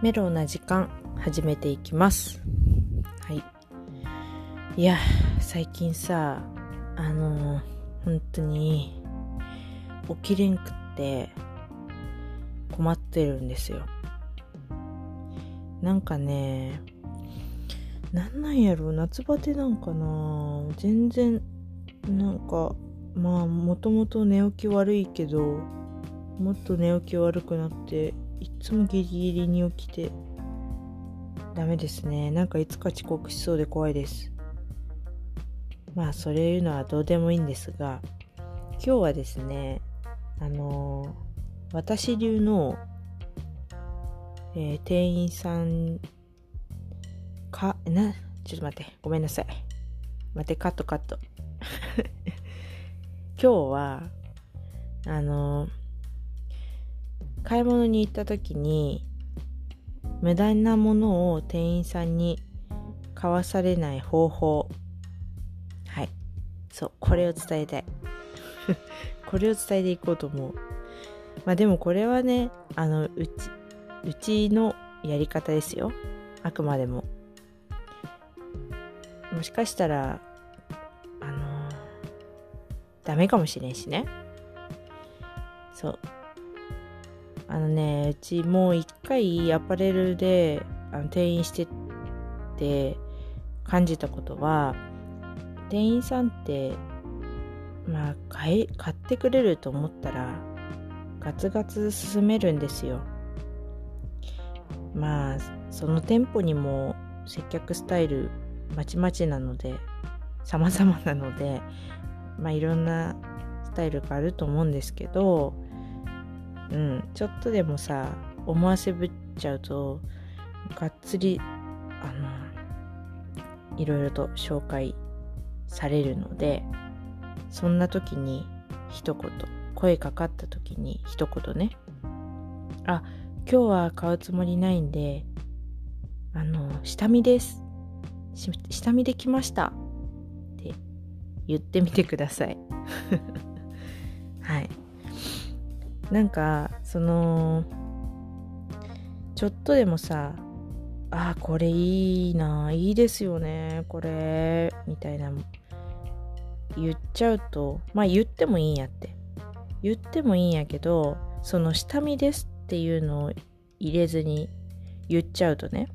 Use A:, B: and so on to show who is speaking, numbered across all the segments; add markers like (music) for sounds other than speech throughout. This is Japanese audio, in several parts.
A: メロな時間始めていきます。はい。いや最近さあの本当に起きれんくって困ってるんですよ。なんかねなんなんやろ夏バテなんかな。全然なんかまあもともと寝起き悪いけどもっと寝起き悪くなっていつもギリギリに起きてダメですね。なんかいつか遅刻しそうで怖いです。まあそれいうのはどうでもいいんですが今日はですねあのー、私流の、えー、店員さんかなちょっと待ってごめんなさい。待ってカットカット。(laughs) 今日はあのー買い物に行った時に無駄なものを店員さんに買わされない方法。はい。そう。これを伝えたい。(laughs) これを伝えていこうと思う。まあでもこれはねあのうちうちのやり方ですよ。あくまでも。もしかしたらあの、ダメかもしれんしね。そう。あのねうちもう一回アパレルであの店員してて感じたことは店員さんってまあ買い買ってくれると思ったらガツガツ進めるんですよ。まあその店舗にも接客スタイルまちまちなので様々なのでまあいろんなスタイルがあると思うんですけどうん、ちょっとでもさ思わせぶっちゃうとがっつりあのいろいろと紹介されるのでそんな時に一言声かかった時に一言ね。あ今日は買うつもりないんであの下見です。下見できました。って言ってみてください。(laughs) はい。なんかそのちょっとでもさあこれいいないいですよねこれみたいな言っちゃうとまあ言ってもいいんやって。言ってもいいんやけどその下見ですっていうのを入れずに言っちゃうとね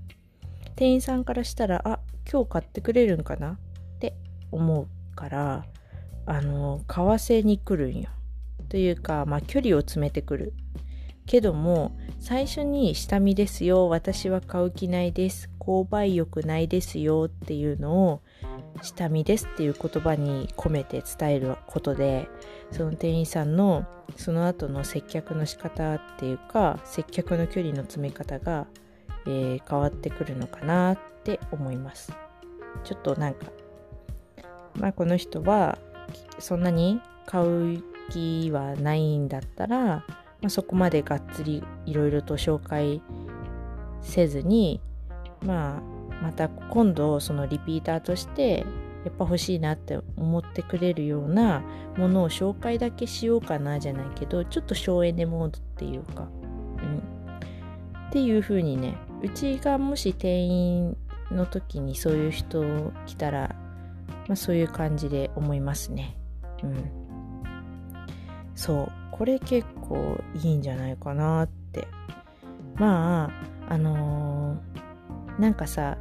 A: 店員さんからしたらあ今日買ってくれるんかなって思うからあの買わせに来るんよ。というか、まあ、距離を詰めてくる。けども最初に下見ですよ私は買う気ないです購買欲ないですよっていうのを下見ですっていう言葉に込めて伝えることでその店員さんのその後の接客の仕方っていうか接客の距離の詰め方が、えー、変わってくるのかなって思います。ちょっとなんかまあこの人はそんなに買う気はないんだったら、まあ、そこまでがっつりいろいろと紹介せずに、まあ、また今度そのリピーターとしてやっぱ欲しいなって思ってくれるようなものを紹介だけしようかなじゃないけどちょっと省エネモードっていうか、うん、っていう風にねうちがもし店員の時にそういう人来たら、まあ、そういう感じで思いますね。うんそうこれ結構いいんじゃないかなって。まああのー、なんかさ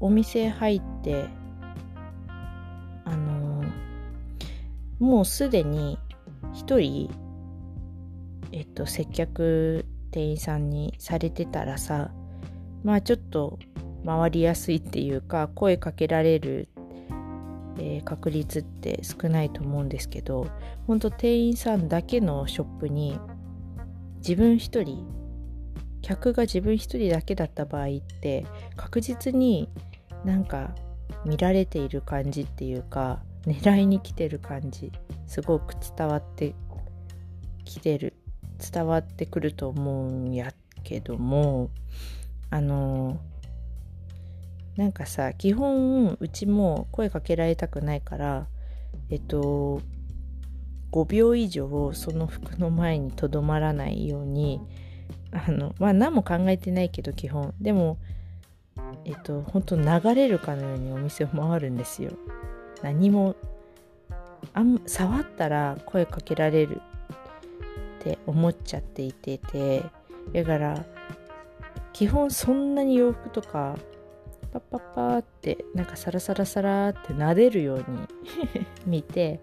A: お店入ってあのー、もうすでに一人えっと接客店員さんにされてたらさまあちょっと回りやすいっていうか声かけられるえー、確率って少ないと思うんですけど本当店員さんだけのショップに自分一人客が自分一人だけだった場合って確実になんか見られている感じっていうか狙いに来てる感じすごく伝わってきてる伝わってくると思うんやけどもあのなんかさ基本うちも声かけられたくないからえっと5秒以上その服の前にとどまらないようにあのまあ何も考えてないけど基本。でもえっと本当流れるかのようにお店を回るんですよ。何もあん触ったら声かけられるって思っちゃっていててだから基本そんなに洋服とかパッパッパーってなんかサラサラサラって撫でるように (laughs) 見て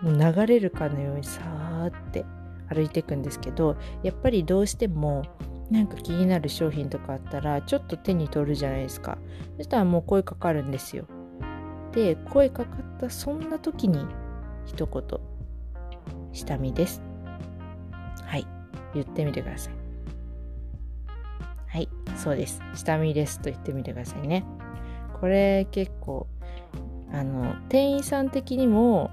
A: もう流れるかのようにさーって歩いていくんですけどやっぱりどうしてもなんか気になる商品とかあったらちょっと手に取るじゃないですか。そしたらもう声かかるんですよ。で声かかったそんな時に一言「下見です」はい言ってみてくださいはいそうです。下見ですと言ってみてくださいね。これ結構あの店員さん的にも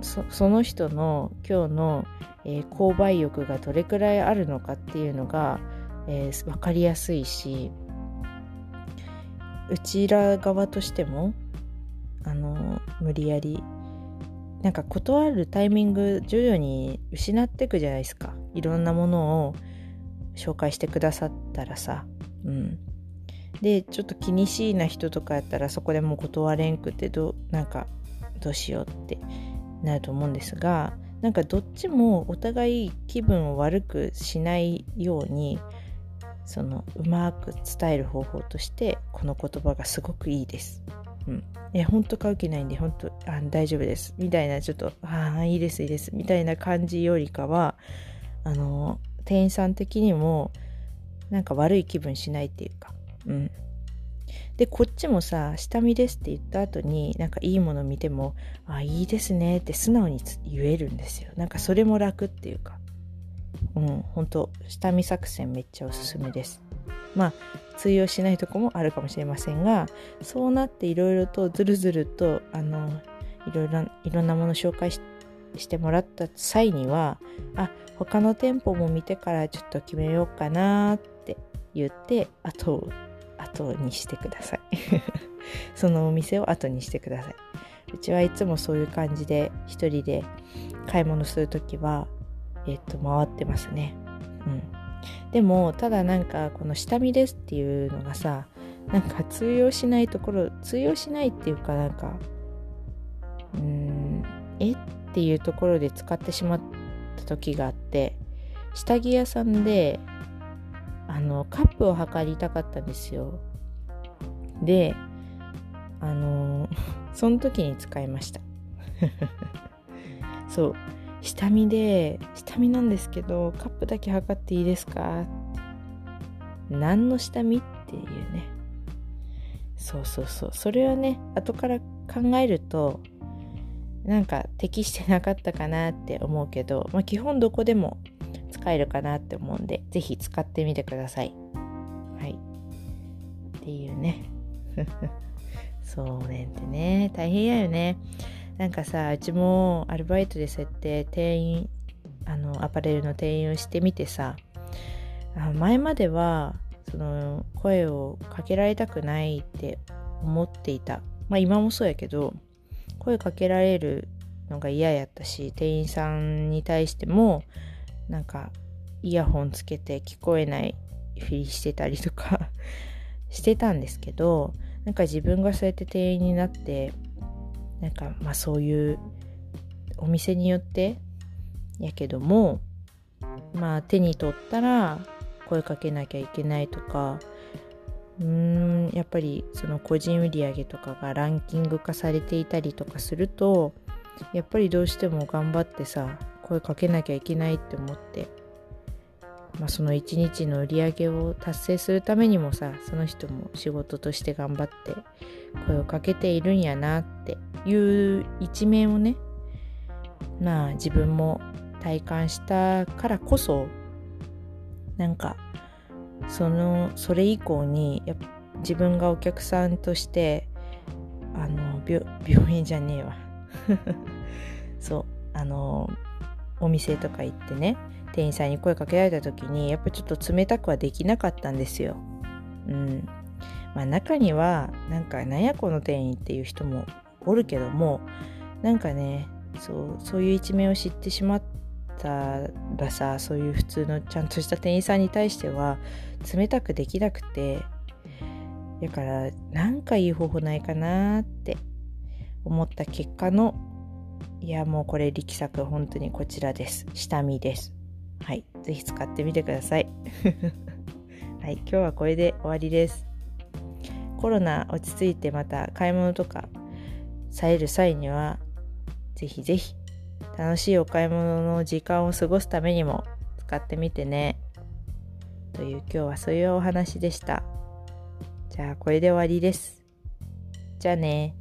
A: そその人の今日の、えー、購買欲がどれくらいあるのかっていうのが、えー、分かりやすいしうちら側としてもあの無理やりなんか断るタイミング徐々に失っていくじゃないですか。いろんなものを紹介してくださったらさうん。でちょっと気にしいな人とかやったらそこでもう断れんくてどなんかどうしようってなると思うんですがなんかどっちもお互い気分を悪くしないようにそのうまく伝える方法としてこの言葉がすごくいいです。うん、いや本当買う気ないんで本当あ大丈夫です。みたいなちょっとああいいですいいです。みたいな感じよりかはあの店員さん的にもなんか悪い気分しないっていうか。うん。でこっちもさ下見ですって言った後になんかいいもの見てもあいいですねって素直に言えるんですよ。なんかそれも楽っていうか。うん本当下見作戦めっちゃおすすめです。まあ通用しないとこもあるかもしれませんがそうなっていろいろとずるずるとあのいろいろいろんなもの紹介してもらった際にはあ他の店舗も見てからちょっと決めようかなって言って後後にしてください。(laughs) そのお店を後にしてください。うちはいつもそういう感じで一人で買い物する時はえっと回ってますね。うん。でもただなんかこの下見ですっていうのがさなんか通用しないところ通用しないっていうかなんかうーんえ？っていうところで使ってしまった時があって下着屋さんであのカップを測りたかったんですよ。であの (laughs) その時に使いました。(laughs) そう。下見で下見なんですけどカップだけ測っていいですか？何の下見っていうね。そうそうそう。それはね後から考えるとなんか適してなかったかなって思うけど、まあ、基本どこでも使えるかなって思うんで是非使ってみてください。はい。っていうね。(laughs) そうね。ってね。大変やよね。なんかさうちもアルバイトでそうやって店員あのアパレルの店員をしてみてさ前まではその声をかけられたくないって思っていた。まあ今もそうやけど声かけられるのが嫌やったし店員さんに対してもなんかイヤホンつけて聞こえないふりしてたりとか (laughs) してたんですけどなんか自分がそうやって店員になってなんかまあそういうお店によってやけどもまあ手に取ったら声かけなきゃいけないとかうーんやっぱりその個人売上とかがランキング化されていたりとかするとやっぱりどうしても頑張ってさ声かけなきゃいけないって思って、まあ、その一日の売り上げを達成するためにもさその人も仕事として頑張って声をかけているんやなっていう一面をねまあ自分も体感したからこそなんかそのそれ以降にや自分がお客さんとしてあの (laughs) 病院じゃねえわ。(laughs) そうあのお店とか行ってね店員さんに声かけられた時にやっぱちょっと冷たくはできなかったんですよ。うんまあ、中にはなんかなやこの店員っていう人もおるけどもなんかねそうそういう一面を知ってしまったらさそういう普通のちゃんとした店員さんに対しては冷たくできなくてだからなんかいい方法ないかなって思った結果のいやもうこれ力作本当にこちらです。下見です。はい。是非使ってみてください。(laughs) はい。今日はこれで終わりです。コロナ落ち着いてまた買い物とかされる際にはぜひぜひ楽しいお買い物の時間を過ごすためにも使ってみてね。という今日はそういうお話でした。じゃあこれで終わりです。じゃあね。